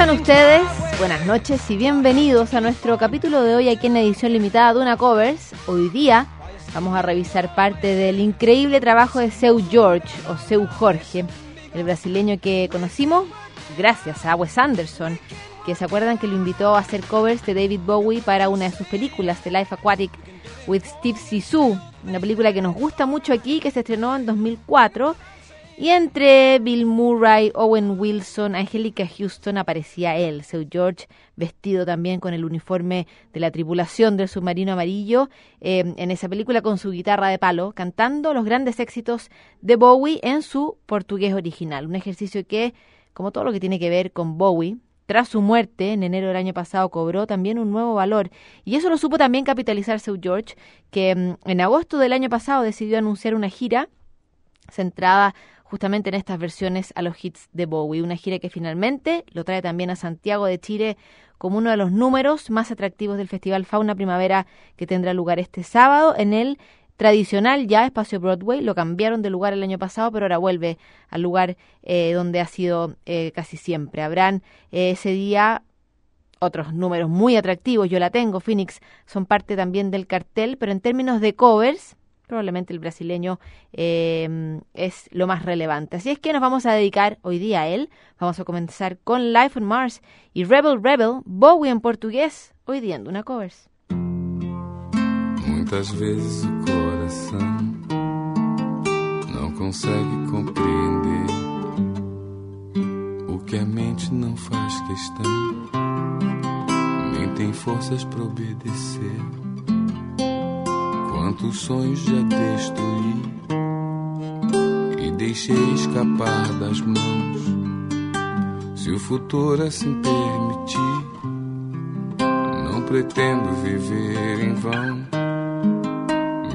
están ustedes? Buenas noches y bienvenidos a nuestro capítulo de hoy aquí en edición limitada de una covers. Hoy día vamos a revisar parte del increíble trabajo de Seu George o Seu Jorge, el brasileño que conocimos gracias a Wes Anderson, que se acuerdan que lo invitó a hacer covers de David Bowie para una de sus películas, The Life Aquatic with Steve Zissou, una película que nos gusta mucho aquí, que se estrenó en 2004 y entre Bill Murray, Owen Wilson, Angelica Houston aparecía él, Seu George, vestido también con el uniforme de la tripulación del submarino amarillo, eh, en esa película con su guitarra de palo, cantando los grandes éxitos de Bowie en su portugués original. Un ejercicio que, como todo lo que tiene que ver con Bowie, tras su muerte en enero del año pasado cobró también un nuevo valor y eso lo supo también capitalizar Seu George, que mm, en agosto del año pasado decidió anunciar una gira centrada justamente en estas versiones a los hits de Bowie. Una gira que finalmente lo trae también a Santiago de Chile como uno de los números más atractivos del Festival Fauna Primavera que tendrá lugar este sábado en el tradicional ya espacio Broadway. Lo cambiaron de lugar el año pasado, pero ahora vuelve al lugar eh, donde ha sido eh, casi siempre. Habrán eh, ese día otros números muy atractivos. Yo la tengo, Phoenix son parte también del cartel, pero en términos de covers, probablemente el brasileño eh, es lo más relevante. Así es que nos vamos a dedicar hoy día a él. Vamos a comenzar con Life on Mars y Rebel Rebel, Bowie en portugués, hoy día en Duna Covers. Muitas vezes o coração não consegue compreender o que a mente não faz questão, nem tem forças para obedecer. Quantos sonhos já destruí e deixei escapar das mãos. Se o futuro assim permitir, não pretendo viver em vão.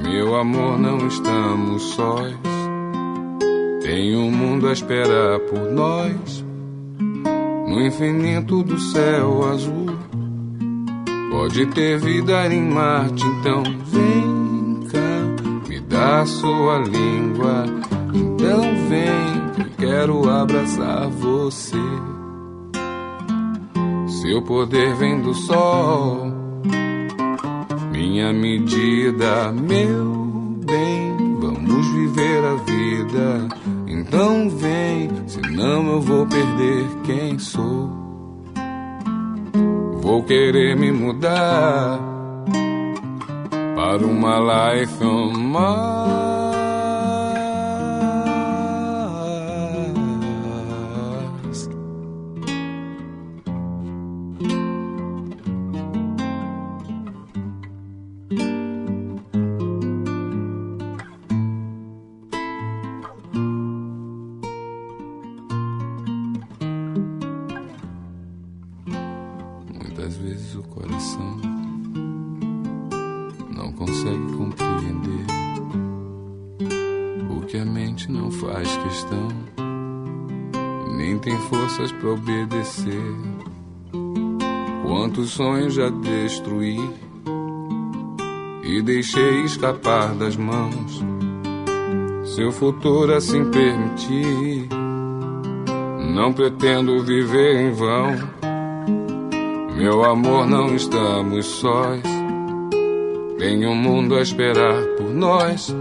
Meu amor, não estamos sós. Tem um mundo a esperar por nós. No infinito do céu azul, pode ter vida em Marte, então vem da sua língua. Então vem, quero abraçar você. Seu poder vem do sol, minha medida, meu bem. Vamos viver a vida. Então vem, senão eu vou perder quem sou. Vou querer me mudar para uma life on Mars. Obedecer. Quantos sonhos já destruí e deixei escapar das mãos. Seu futuro assim permitir, não pretendo viver em vão. Meu amor, não estamos sós. Tem um mundo a esperar por nós.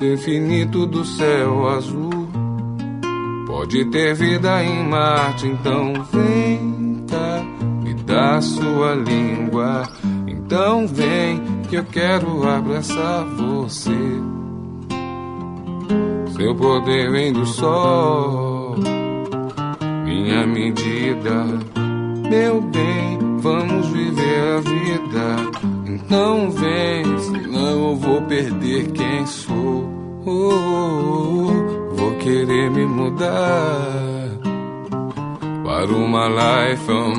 Infinito do céu azul Pode ter vida em Marte, então vem cá, me dá sua língua. Então vem que eu quero abraçar você. Seu poder vem do sol, minha medida, meu bem, vamos viver a vida. Então vem, senão eu vou perder quem sou. Oh, oh, oh vou querer me mudar para uma life on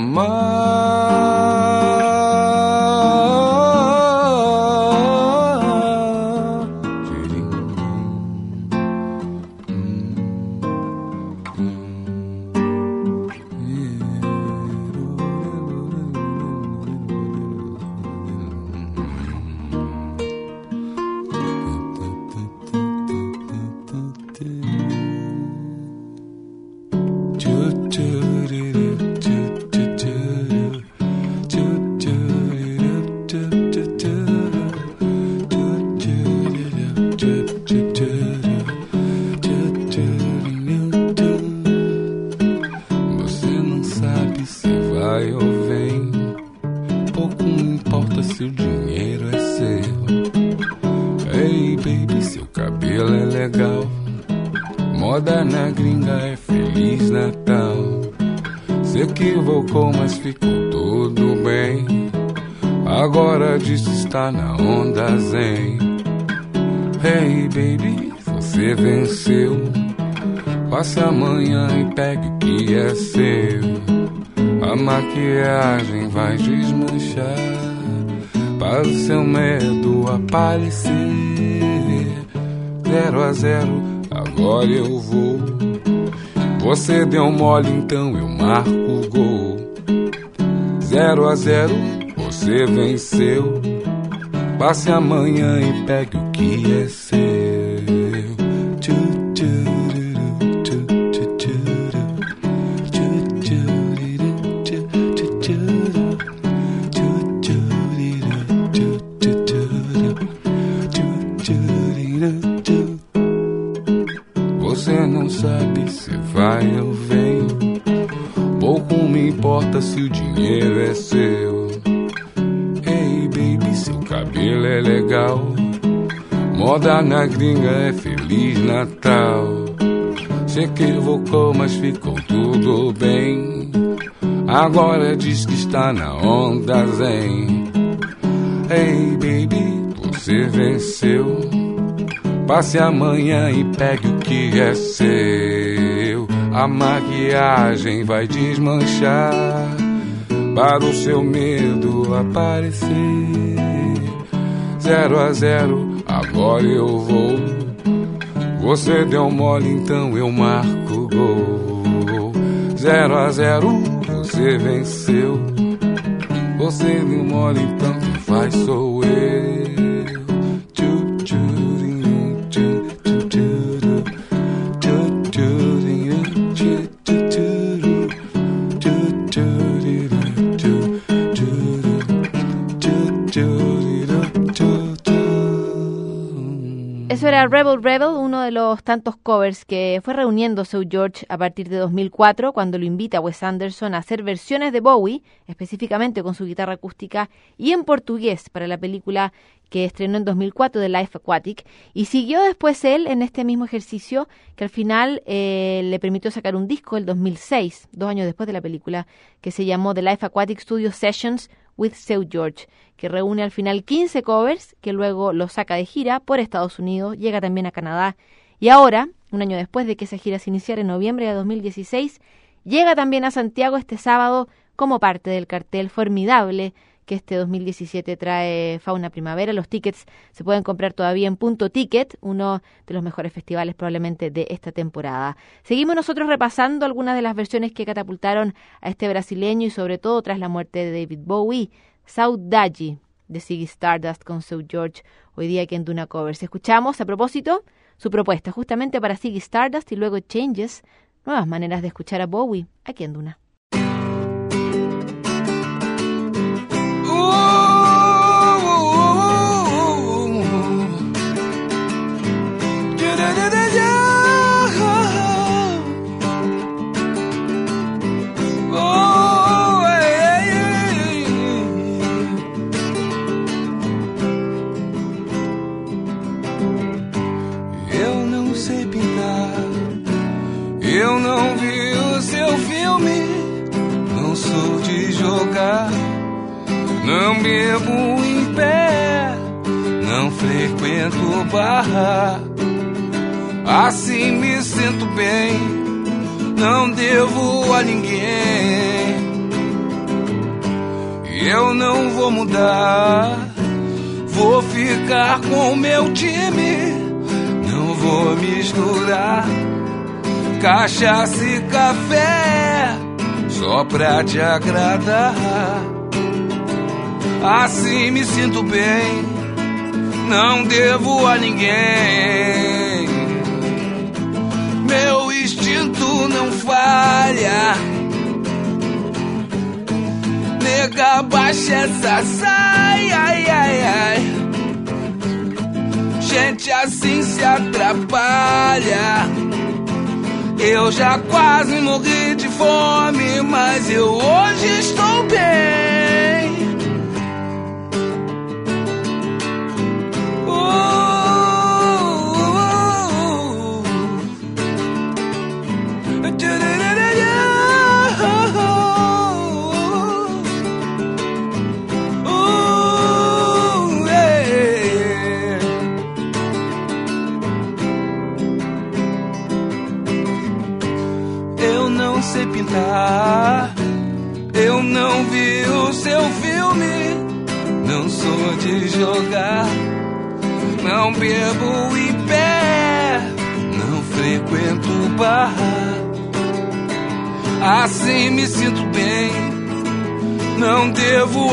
está na onda zen. Hey baby, você venceu. Passe amanhã e pegue o que é seu. A maquiagem vai desmanchar para o seu medo aparecer. Zero a zero, agora eu vou. Você deu mole, então eu marco o gol. Zero a zero, você venceu. Passe amanhã e pegue o que é seu. Moda na gringa é Feliz Natal. Se equivocou, mas ficou tudo bem. Agora diz que está na onda zen. Hey baby, você venceu. Passe amanhã e pegue o que é seu. A maquiagem vai desmanchar para o seu medo aparecer. Zero a zero agora eu vou. Você deu mole, então eu marco gol. Zero a zero, você venceu. Você deu mole, então quem faz sou eu. Rebel Rebel, uno de los tantos covers que fue reuniendo Seu George a partir de 2004 cuando lo invita a Wes Anderson a hacer versiones de Bowie, específicamente con su guitarra acústica, y en portugués para la película que estrenó en 2004 de Life Aquatic, y siguió después él en este mismo ejercicio que al final eh, le permitió sacar un disco el 2006, dos años después de la película, que se llamó The Life Aquatic Studio Sessions with Seu George, que reúne al final 15 covers, que luego lo saca de gira por Estados Unidos, llega también a Canadá. Y ahora, un año después de que esa gira se iniciara en noviembre de 2016, llega también a Santiago este sábado como parte del cartel formidable que este 2017 trae Fauna Primavera. Los tickets se pueden comprar todavía en Punto Ticket, uno de los mejores festivales probablemente de esta temporada. Seguimos nosotros repasando algunas de las versiones que catapultaron a este brasileño y sobre todo tras la muerte de David Bowie, Saudade de Ziggy Stardust con Sue George, hoy día aquí en Duna Covers. Escuchamos, a propósito, su propuesta justamente para Ziggy Stardust y luego Changes, nuevas maneras de escuchar a Bowie aquí en Duna. Vou mudar, vou ficar com meu time. Não vou misturar cachaça e café só pra te agradar. Assim me sinto bem, não devo a ninguém. Meu instinto não falha. Nega, baixa essa saia, ai, ai, ai. Gente assim se atrapalha. Eu já quase morri de fome, mas eu hoje estou bem.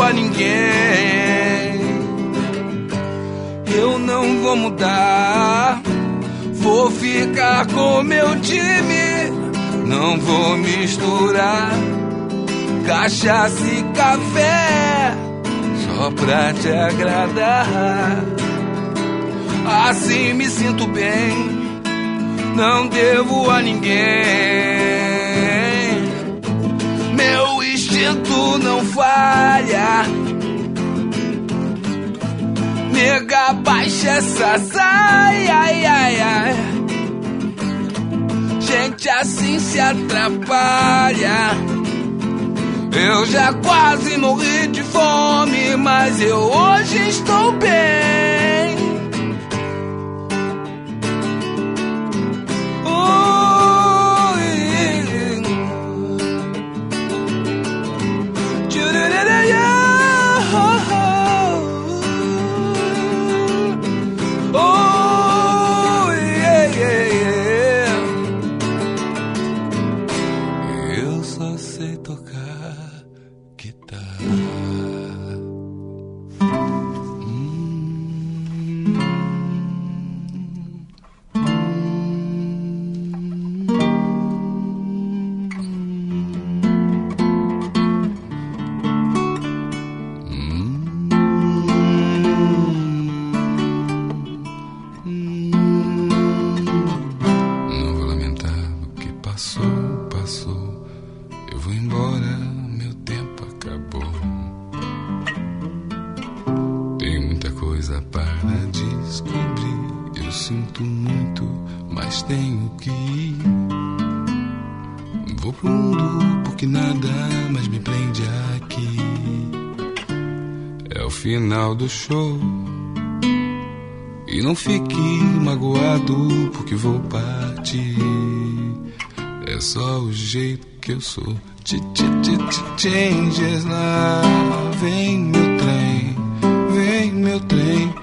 A ninguém. Eu não vou mudar, vou ficar com meu time, não vou misturar cachaça e café só pra te agradar. Assim me sinto bem, não devo a ninguém. Meu instinto não falha. Nega, baixa essa saia, ai, ai, ai. Gente assim se atrapalha. Eu já quase morri de fome, mas eu final do show. E não fique magoado porque vou partir. É só o jeito que eu sou. Ch -ch -ch -ch Changes lá. Vem meu trem, vem meu trem.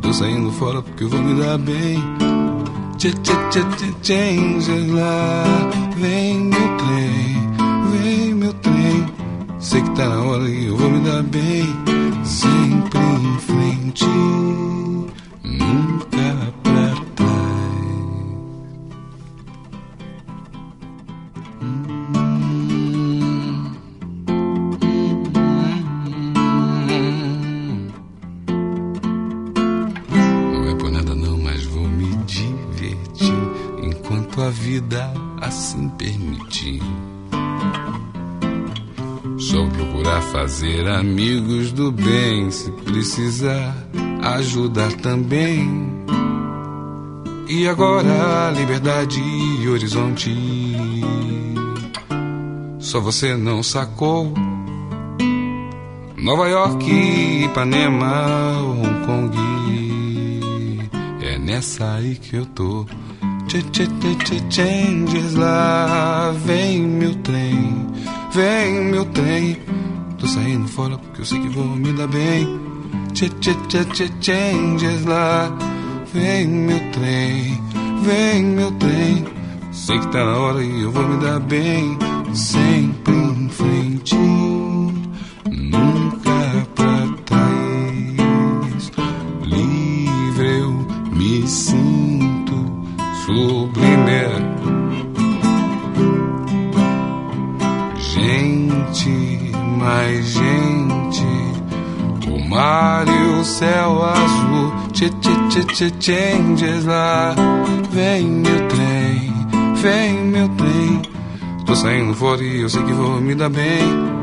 Tô saindo fora porque eu vou me dar bem. Ch -ch -ch -ch Changes lá. Vem meu trem, frente fazer amigos do bem, se precisar ajudar também. E agora liberdade e horizonte. Só você não sacou. Nova York, Ipanema, Hong Kong. É nessa aí que eu tô. Changes lá. Vem meu trem, vem meu trem. Tô saindo fora porque eu sei que vou me dar bem. Tchê, tchê, tchê, tchê, changes lá. Vem meu trem, vem meu trem. Sei que tá na hora e eu vou me dar bem. Sempre em frente, changes lá. Vem meu trem, vem meu trem. Tô saindo fora e eu sei que vou me dar bem.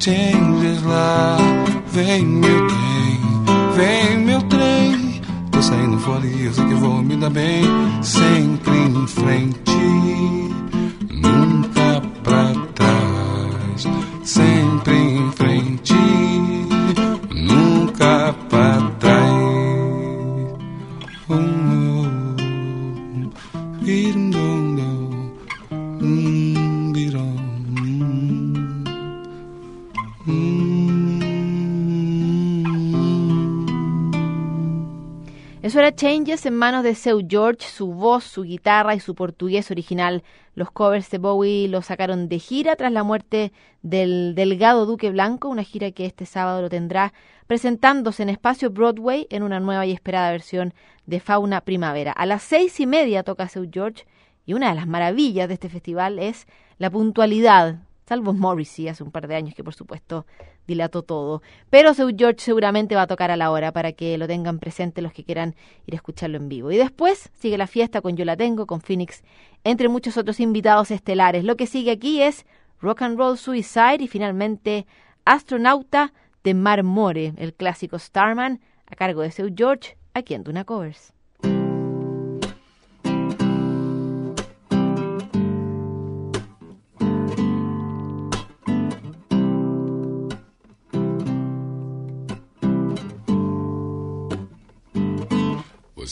Changes lá. Vem meu trem, vem meu trem. Tô saindo fora e eu sei que vou me dar bem. Sempre em frente, nunca pra trás. Sempre em frente, Changes en manos de Seu George, su voz, su guitarra y su portugués original. Los covers de Bowie lo sacaron de gira tras la muerte del delgado Duque Blanco, una gira que este sábado lo tendrá presentándose en espacio Broadway en una nueva y esperada versión de Fauna Primavera. A las seis y media toca Seu George y una de las maravillas de este festival es la puntualidad salvo Morrissey hace un par de años que por supuesto dilató todo. Pero Seu George seguramente va a tocar a la hora para que lo tengan presente los que quieran ir a escucharlo en vivo. Y después sigue la fiesta con Yo la tengo, con Phoenix, entre muchos otros invitados estelares. Lo que sigue aquí es Rock and Roll Suicide y finalmente Astronauta de Marmore, el clásico Starman, a cargo de Seu George, aquí en Duna Covers.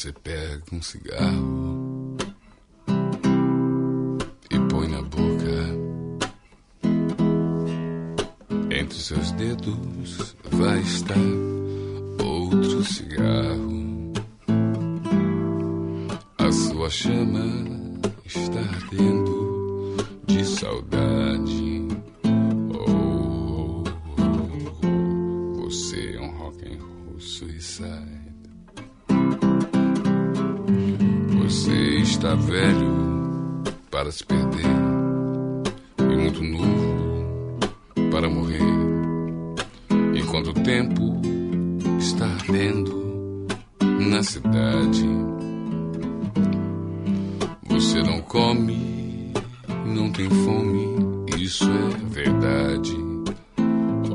Você pega um cigarro e põe na boca. Entre seus dedos vai estar outro cigarro. A sua chama está ardendo de saudade. Está velho para se perder e muito novo para morrer. Enquanto o tempo está ardendo na cidade, você não come, não tem fome, isso é verdade.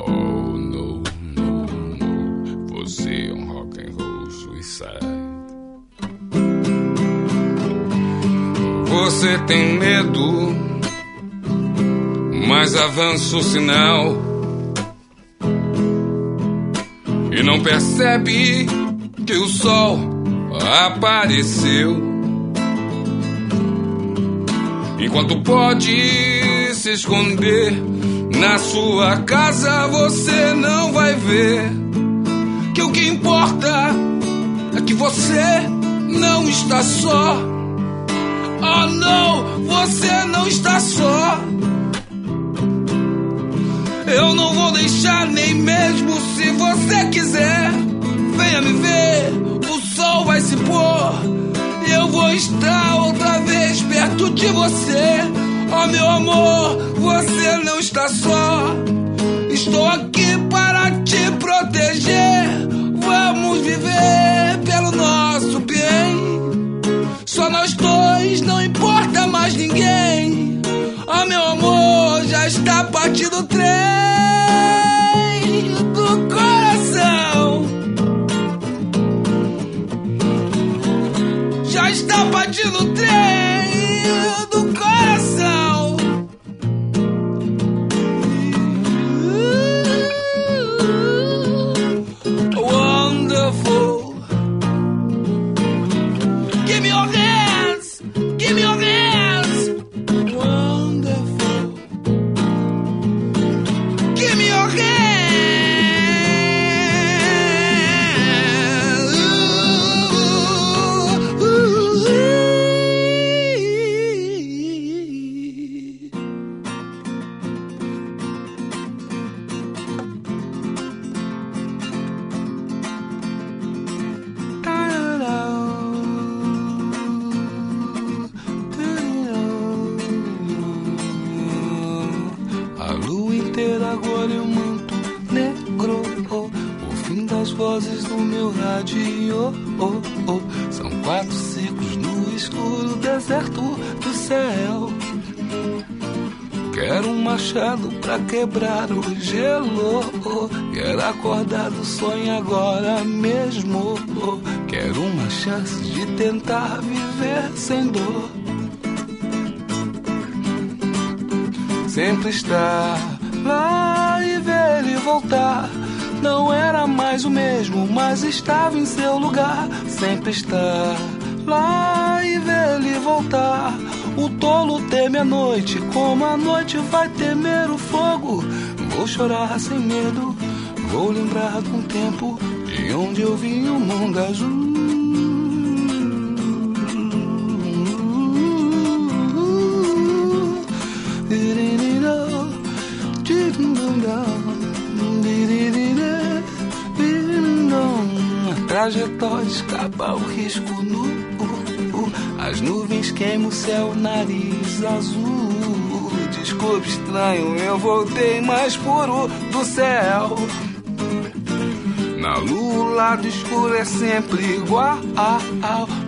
Oh, no, no, no, você é um rock and roll suicide. Você tem medo, mas avança o sinal e não percebe que o sol apareceu. Enquanto pode se esconder na sua casa, você não vai ver que o que importa é que você não está só. Oh não, você não está só. Eu não vou deixar nem mesmo se você quiser. Venha me ver, o sol vai se pôr. E eu vou estar outra vez perto de você. Oh meu amor, você não está só. Estou aqui para te proteger. Vamos viver pelo nosso bem. Só nós dois, não importa mais ninguém. Oh meu amor, já está partindo o trem agora eu manto negro. oh, o fim das vozes do meu rádio. oh, oh. São quatro ciclos no escuro deserto do céu. Quero um machado pra quebrar o gelo. oh. Quero acordar do sonho agora mesmo. oh. Quero uma chance de tentar viver sem dor. Sempre estar lá voltar. Não era mais o mesmo, mas estava em seu lugar. Sempre estar lá e ver ele voltar. O tolo teme a noite, como a noite vai temer o fogo. Vou chorar sem medo, vou lembrar de um tempo de onde eu vi o mundo azul. Trajetória, escapa o risco nu. As nuvens queimam o céu, nariz azul. Desculpe, estranho, eu voltei mais puro do céu. Na lua, o lado escuro é sempre igual.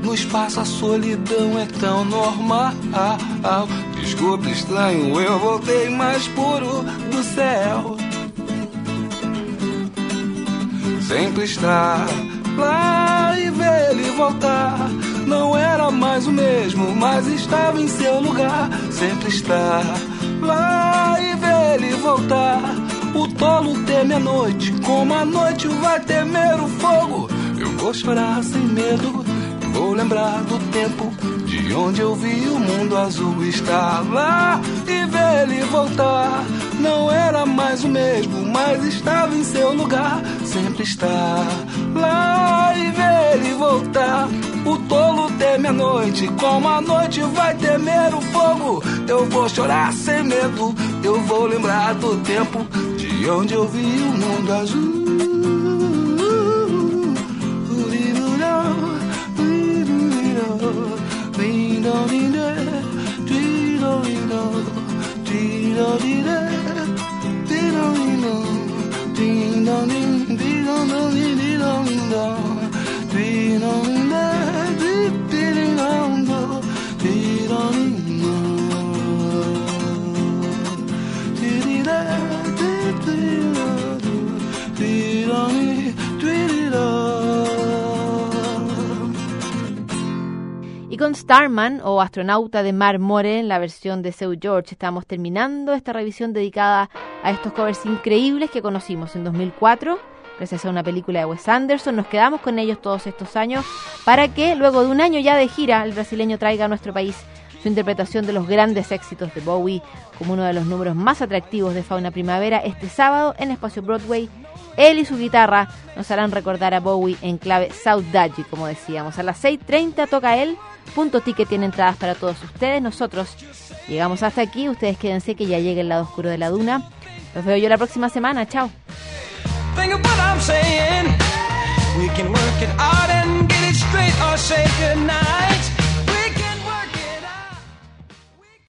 No espaço, a solidão é tão normal. Desculpe, estranho, eu voltei mais puro do céu. Sempre está lá e ver ele voltar. Não era mais o mesmo, mas estava em seu lugar. Sempre está lá e ver ele voltar. O tolo teme a noite, como a noite vai temer o fogo. Eu vou chorar sem medo, vou lembrar do tempo de onde eu vi o mundo azul estar lá e ver ele voltar. Não era mais o mesmo, mas estava em seu lugar. Sempre está lá e ver ele voltar. O tolo teme a noite, como a noite vai temer o fogo. Eu vou chorar sem medo, eu vou lembrar do tempo de onde eu vi o mundo azul. do di da, di ding dong ding, ding dong dong di di dong dong, di dong. Con Starman o Astronauta de Mar More en la versión de Seu George estamos terminando esta revisión dedicada a estos covers increíbles que conocimos en 2004 gracias a una película de Wes Anderson. Nos quedamos con ellos todos estos años para que luego de un año ya de gira el brasileño traiga a nuestro país su interpretación de los grandes éxitos de Bowie como uno de los números más atractivos de Fauna Primavera este sábado en Espacio Broadway. Él y su guitarra nos harán recordar a Bowie en clave saudade, como decíamos. A las 6.30 toca él Punto Ticket tiene entradas para todos ustedes. Nosotros llegamos hasta aquí. Ustedes quédense que ya llegue el lado oscuro de la duna. Los veo yo la próxima semana. Chao.